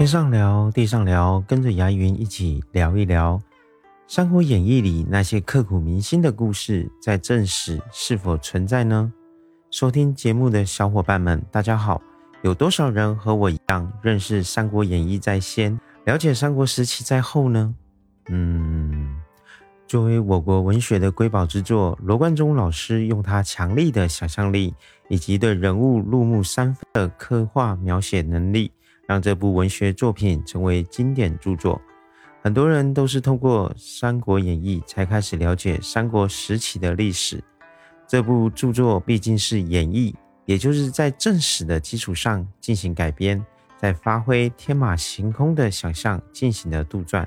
天上聊，地上聊，跟着牙云一起聊一聊《三国演义》里那些刻骨铭心的故事，在正史是否存在呢？收听节目的小伙伴们，大家好！有多少人和我一样认识《三国演义》在先，了解三国时期在后呢？嗯，作为我国文学的瑰宝之作，罗贯中老师用他强力的想象力以及对人物入木三分的刻画描写能力。让这部文学作品成为经典著作，很多人都是通过《三国演义》才开始了解三国时期的历史。这部著作毕竟是演义，也就是在正史的基础上进行改编，在发挥天马行空的想象进行的杜撰，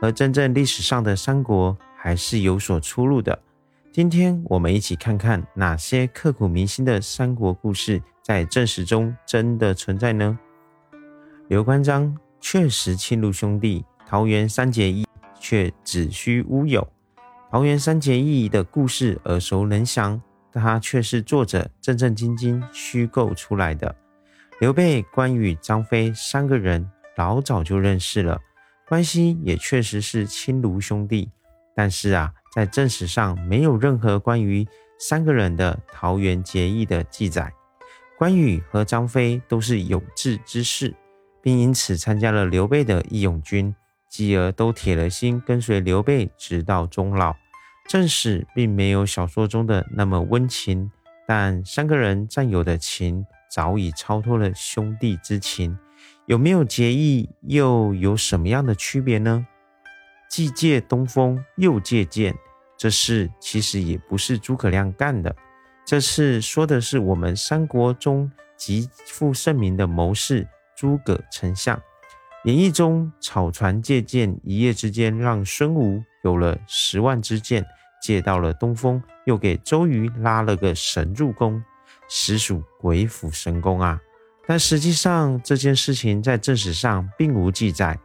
和真正历史上的三国还是有所出入的。今天我们一起看看哪些刻骨铭心的三国故事在正史中真的存在呢？刘关张确实亲如兄弟，桃园三结义却子虚乌有。桃园三结义的故事耳熟能详，但它却是作者正正经经虚构出来的。刘备、关羽、张飞三个人老早就认识了，关系也确实是亲如兄弟。但是啊，在正史上没有任何关于三个人的桃园结义的记载。关羽和张飞都是有志之士。并因此参加了刘备的义勇军，继而都铁了心跟随刘备直到终老。正史并没有小说中的那么温情，但三个人战友的情早已超脱了兄弟之情。有没有结义，又有什么样的区别呢？既借东风，又借箭，这事其实也不是诸葛亮干的。这事说的是我们三国中极负盛名的谋士。诸葛丞相，演义中草船借箭，一夜之间让孙吴有了十万支箭，借到了东风，又给周瑜拉了个神助攻，实属鬼斧神工啊！但实际上这件事情在正史上并无记载。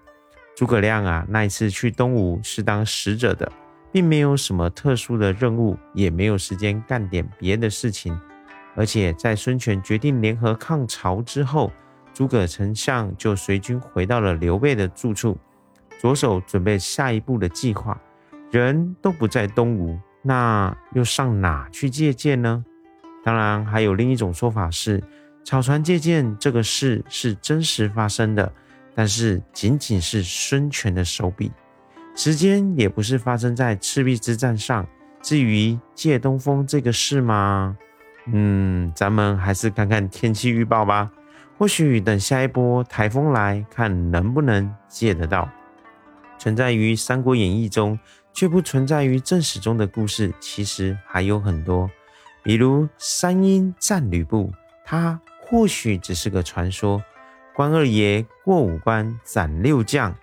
诸葛亮啊，那一次去东吴是当使者的，并没有什么特殊的任务，也没有时间干点别的事情。而且在孙权决定联合抗曹之后，诸葛丞相就随军回到了刘备的住处，着手准备下一步的计划。人都不在东吴，那又上哪去借箭呢？当然，还有另一种说法是，草船借箭这个事是真实发生的，但是仅仅是孙权的手笔，时间也不是发生在赤壁之战上。至于借东风这个事吗？嗯，咱们还是看看天气预报吧。或许等下一波台风来看能不能借得到。存在于《三国演义》中却不存在于正史中的故事，其实还有很多。比如三英战吕布，他或许只是个传说。关二爷过五关斩六将，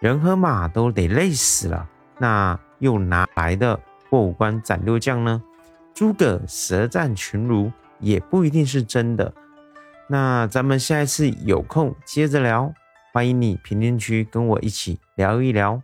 人和马都得累死了，那又哪来的过五关斩六将呢？诸葛舌战群儒也不一定是真的。那咱们下一次有空接着聊，欢迎你评论区跟我一起聊一聊。